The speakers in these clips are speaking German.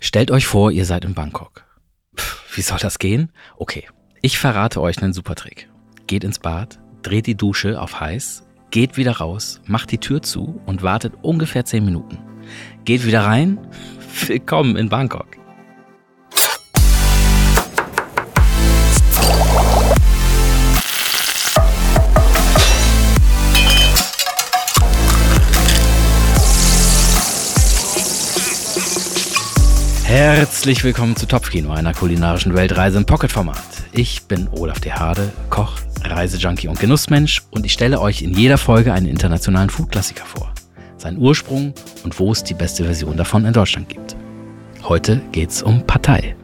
Stellt euch vor, ihr seid in Bangkok. Pff, wie soll das gehen? Okay, ich verrate euch einen super Trick. Geht ins Bad, dreht die Dusche auf heiß, geht wieder raus, macht die Tür zu und wartet ungefähr 10 Minuten. Geht wieder rein. Willkommen in Bangkok. Herzlich willkommen zu Topfkino, einer kulinarischen Weltreise im Pocketformat. Ich bin Olaf de Hade, Koch, Reisejunkie und Genussmensch und ich stelle euch in jeder Folge einen internationalen Foodklassiker vor, seinen Ursprung und wo es die beste Version davon in Deutschland gibt. Heute geht's um Partei.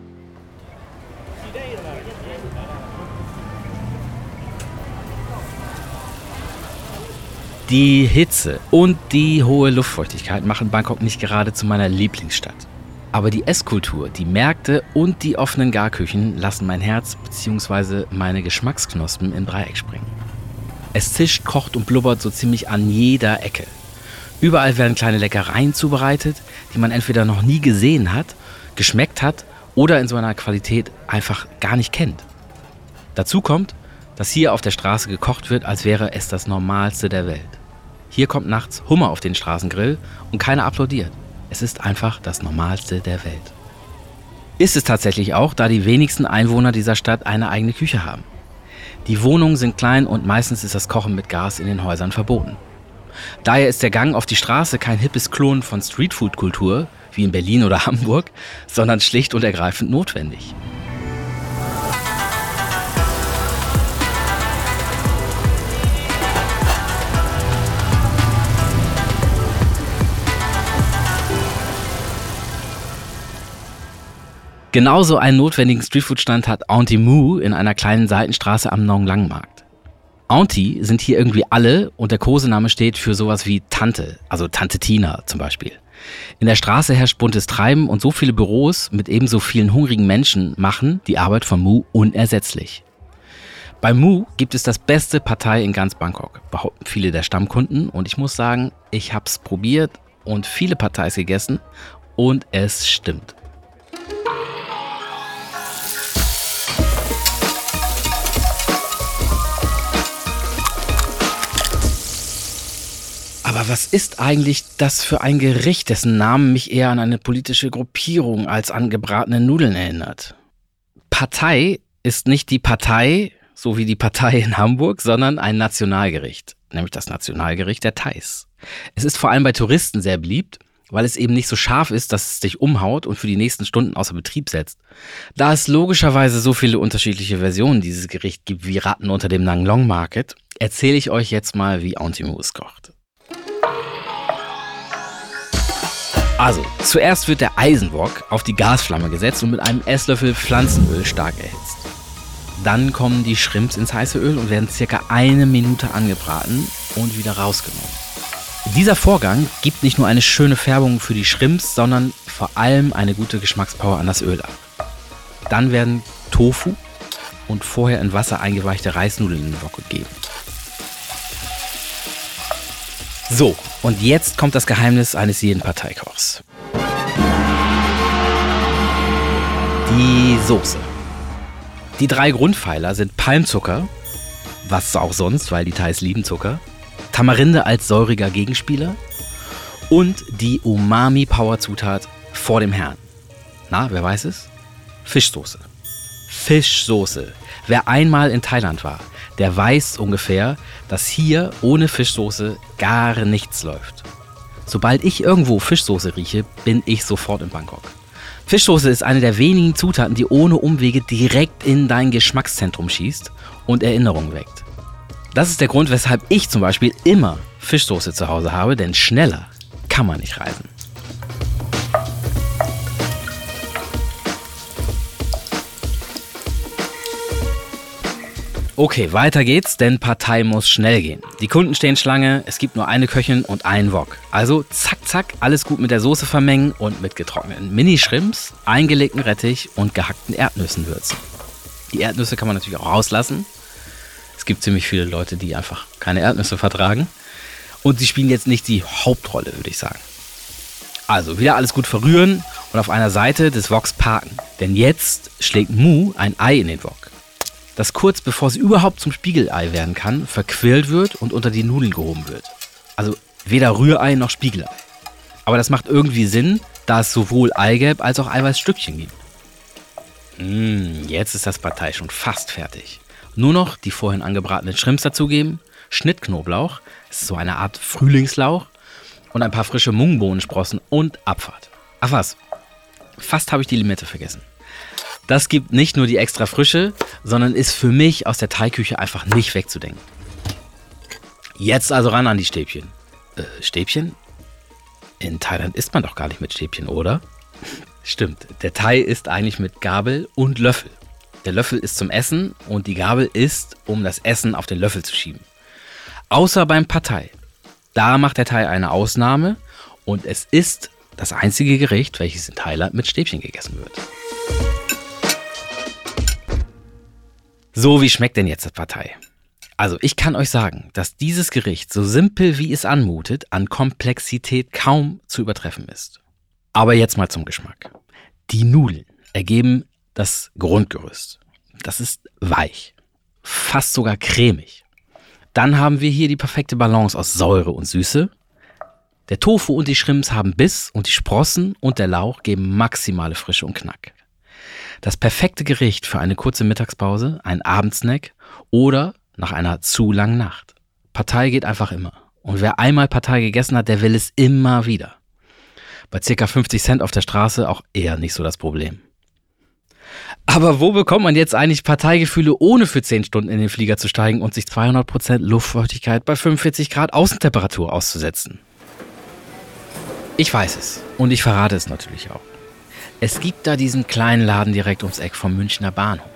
Die Hitze und die hohe Luftfeuchtigkeit machen Bangkok nicht gerade zu meiner Lieblingsstadt. Aber die Esskultur, die Märkte und die offenen Garküchen lassen mein Herz bzw. meine Geschmacksknospen in Dreieck springen. Es zischt, kocht und blubbert so ziemlich an jeder Ecke. Überall werden kleine Leckereien zubereitet, die man entweder noch nie gesehen hat, geschmeckt hat oder in so einer Qualität einfach gar nicht kennt. Dazu kommt, dass hier auf der Straße gekocht wird, als wäre es das Normalste der Welt. Hier kommt nachts Hummer auf den Straßengrill und keiner applaudiert. Es ist einfach das Normalste der Welt. Ist es tatsächlich auch, da die wenigsten Einwohner dieser Stadt eine eigene Küche haben. Die Wohnungen sind klein und meistens ist das Kochen mit Gas in den Häusern verboten. Daher ist der Gang auf die Straße kein hippes Klon von Streetfood-Kultur, wie in Berlin oder Hamburg, sondern schlicht und ergreifend notwendig. Genauso einen notwendigen Streetfood-Stand hat Auntie Moo in einer kleinen Seitenstraße am Nong Lang Markt. Auntie sind hier irgendwie alle und der Kosename steht für sowas wie Tante, also Tante Tina zum Beispiel. In der Straße herrscht buntes Treiben und so viele Büros mit ebenso vielen hungrigen Menschen machen die Arbeit von Mu unersetzlich. Bei Mu gibt es das beste Partei in ganz Bangkok, behaupten viele der Stammkunden und ich muss sagen, ich hab's probiert und viele Parteis gegessen und es stimmt. Was ist eigentlich das für ein Gericht, dessen Namen mich eher an eine politische Gruppierung als an gebratene Nudeln erinnert? Partei ist nicht die Partei, so wie die Partei in Hamburg, sondern ein Nationalgericht, nämlich das Nationalgericht der Thais. Es ist vor allem bei Touristen sehr beliebt, weil es eben nicht so scharf ist, dass es dich umhaut und für die nächsten Stunden außer Betrieb setzt. Da es logischerweise so viele unterschiedliche Versionen dieses Gericht gibt wie Ratten unter dem Nang Long Market, erzähle ich euch jetzt mal, wie Antimo es kocht. Also, zuerst wird der Eisenbock auf die Gasflamme gesetzt und mit einem Esslöffel Pflanzenöl stark erhitzt. Dann kommen die Shrimps ins heiße Öl und werden circa eine Minute angebraten und wieder rausgenommen. Dieser Vorgang gibt nicht nur eine schöne Färbung für die Shrimps, sondern vor allem eine gute Geschmackspower an das Öl ab. Dann werden Tofu und vorher in Wasser eingeweichte Reisnudeln in den Wok gegeben. So, und jetzt kommt das Geheimnis eines jeden Parteikochs. Die Soße. Die drei Grundpfeiler sind Palmzucker, was auch sonst, weil die Thais lieben Zucker, Tamarinde als säuriger Gegenspieler und die Umami-Power-Zutat vor dem Herrn. Na, wer weiß es? Fischsoße. Fischsoße. Wer einmal in Thailand war, der weiß ungefähr, dass hier ohne Fischsoße gar nichts läuft. Sobald ich irgendwo Fischsoße rieche, bin ich sofort in Bangkok. Fischsoße ist eine der wenigen Zutaten, die ohne Umwege direkt in dein Geschmackszentrum schießt und Erinnerungen weckt. Das ist der Grund, weshalb ich zum Beispiel immer Fischsoße zu Hause habe, denn schneller kann man nicht reisen. Okay, weiter geht's, denn Partei muss schnell gehen. Die Kunden stehen Schlange, es gibt nur eine Köchin und einen Wok. Also zack, zack, alles gut mit der Soße vermengen und mit getrockneten Mini-Shrimps, eingelegten Rettich und gehackten Erdnüssen würzen. Die Erdnüsse kann man natürlich auch rauslassen. Es gibt ziemlich viele Leute, die einfach keine Erdnüsse vertragen. Und sie spielen jetzt nicht die Hauptrolle, würde ich sagen. Also wieder alles gut verrühren und auf einer Seite des Woks parken. Denn jetzt schlägt Mu ein Ei in den Wok, das kurz bevor sie überhaupt zum Spiegelei werden kann, verquirlt wird und unter die Nudeln gehoben wird. Also weder Rührei noch Spiegelei. Aber das macht irgendwie Sinn, da es sowohl Eigelb als auch Eiweißstückchen gibt. Mmh, jetzt ist das Partei schon fast fertig. Nur noch die vorhin angebratenen Shrimps dazugeben, Schnittknoblauch, das ist so eine Art Frühlingslauch, und ein paar frische Mungbohnensprossen und Abfahrt. Ach was, fast habe ich die Limette vergessen. Das gibt nicht nur die extra Frische, sondern ist für mich aus der Teigküche einfach nicht wegzudenken. Jetzt also ran an die Stäbchen. Äh, Stäbchen? In Thailand isst man doch gar nicht mit Stäbchen, oder? Stimmt, der Thai ist eigentlich mit Gabel und Löffel. Der Löffel ist zum Essen und die Gabel ist, um das Essen auf den Löffel zu schieben. Außer beim Partei. Da macht der Thai eine Ausnahme und es ist das einzige Gericht, welches in Thailand mit Stäbchen gegessen wird. So, wie schmeckt denn jetzt das Partei? Also, ich kann euch sagen, dass dieses Gericht, so simpel wie es anmutet, an Komplexität kaum zu übertreffen ist. Aber jetzt mal zum Geschmack. Die Nudeln ergeben das Grundgerüst. Das ist weich, fast sogar cremig. Dann haben wir hier die perfekte Balance aus Säure und Süße. Der Tofu und die Shrimps haben Biss und die Sprossen und der Lauch geben maximale Frische und Knack. Das perfekte Gericht für eine kurze Mittagspause, ein Abendsnack oder nach einer zu langen Nacht. Partei geht einfach immer. Und wer einmal Partei gegessen hat, der will es immer wieder. Bei circa 50 Cent auf der Straße auch eher nicht so das Problem. Aber wo bekommt man jetzt eigentlich Parteigefühle, ohne für 10 Stunden in den Flieger zu steigen und sich 200% Luftfeuchtigkeit bei 45 Grad Außentemperatur auszusetzen? Ich weiß es und ich verrate es natürlich auch. Es gibt da diesen kleinen Laden direkt ums Eck vom Münchner Bahnhof.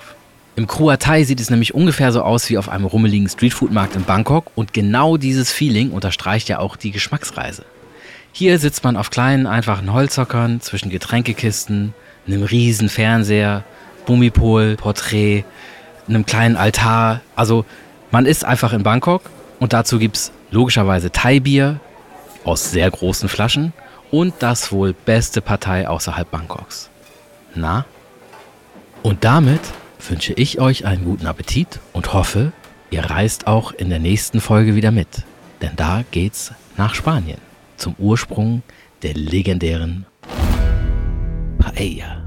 Im Kruatei sieht es nämlich ungefähr so aus wie auf einem rummeligen Streetfood-Markt in Bangkok und genau dieses Feeling unterstreicht ja auch die Geschmacksreise. Hier sitzt man auf kleinen, einfachen Holzhockern zwischen Getränkekisten, einem riesen Fernseher, Bummipol, Porträt, einem kleinen Altar. Also man ist einfach in Bangkok und dazu gibt es logischerweise Thai-Bier aus sehr großen Flaschen und das wohl beste Partei außerhalb Bangkoks. Na? Und damit wünsche ich euch einen guten Appetit und hoffe, ihr reist auch in der nächsten Folge wieder mit. Denn da geht's nach Spanien zum Ursprung der legendären Paella.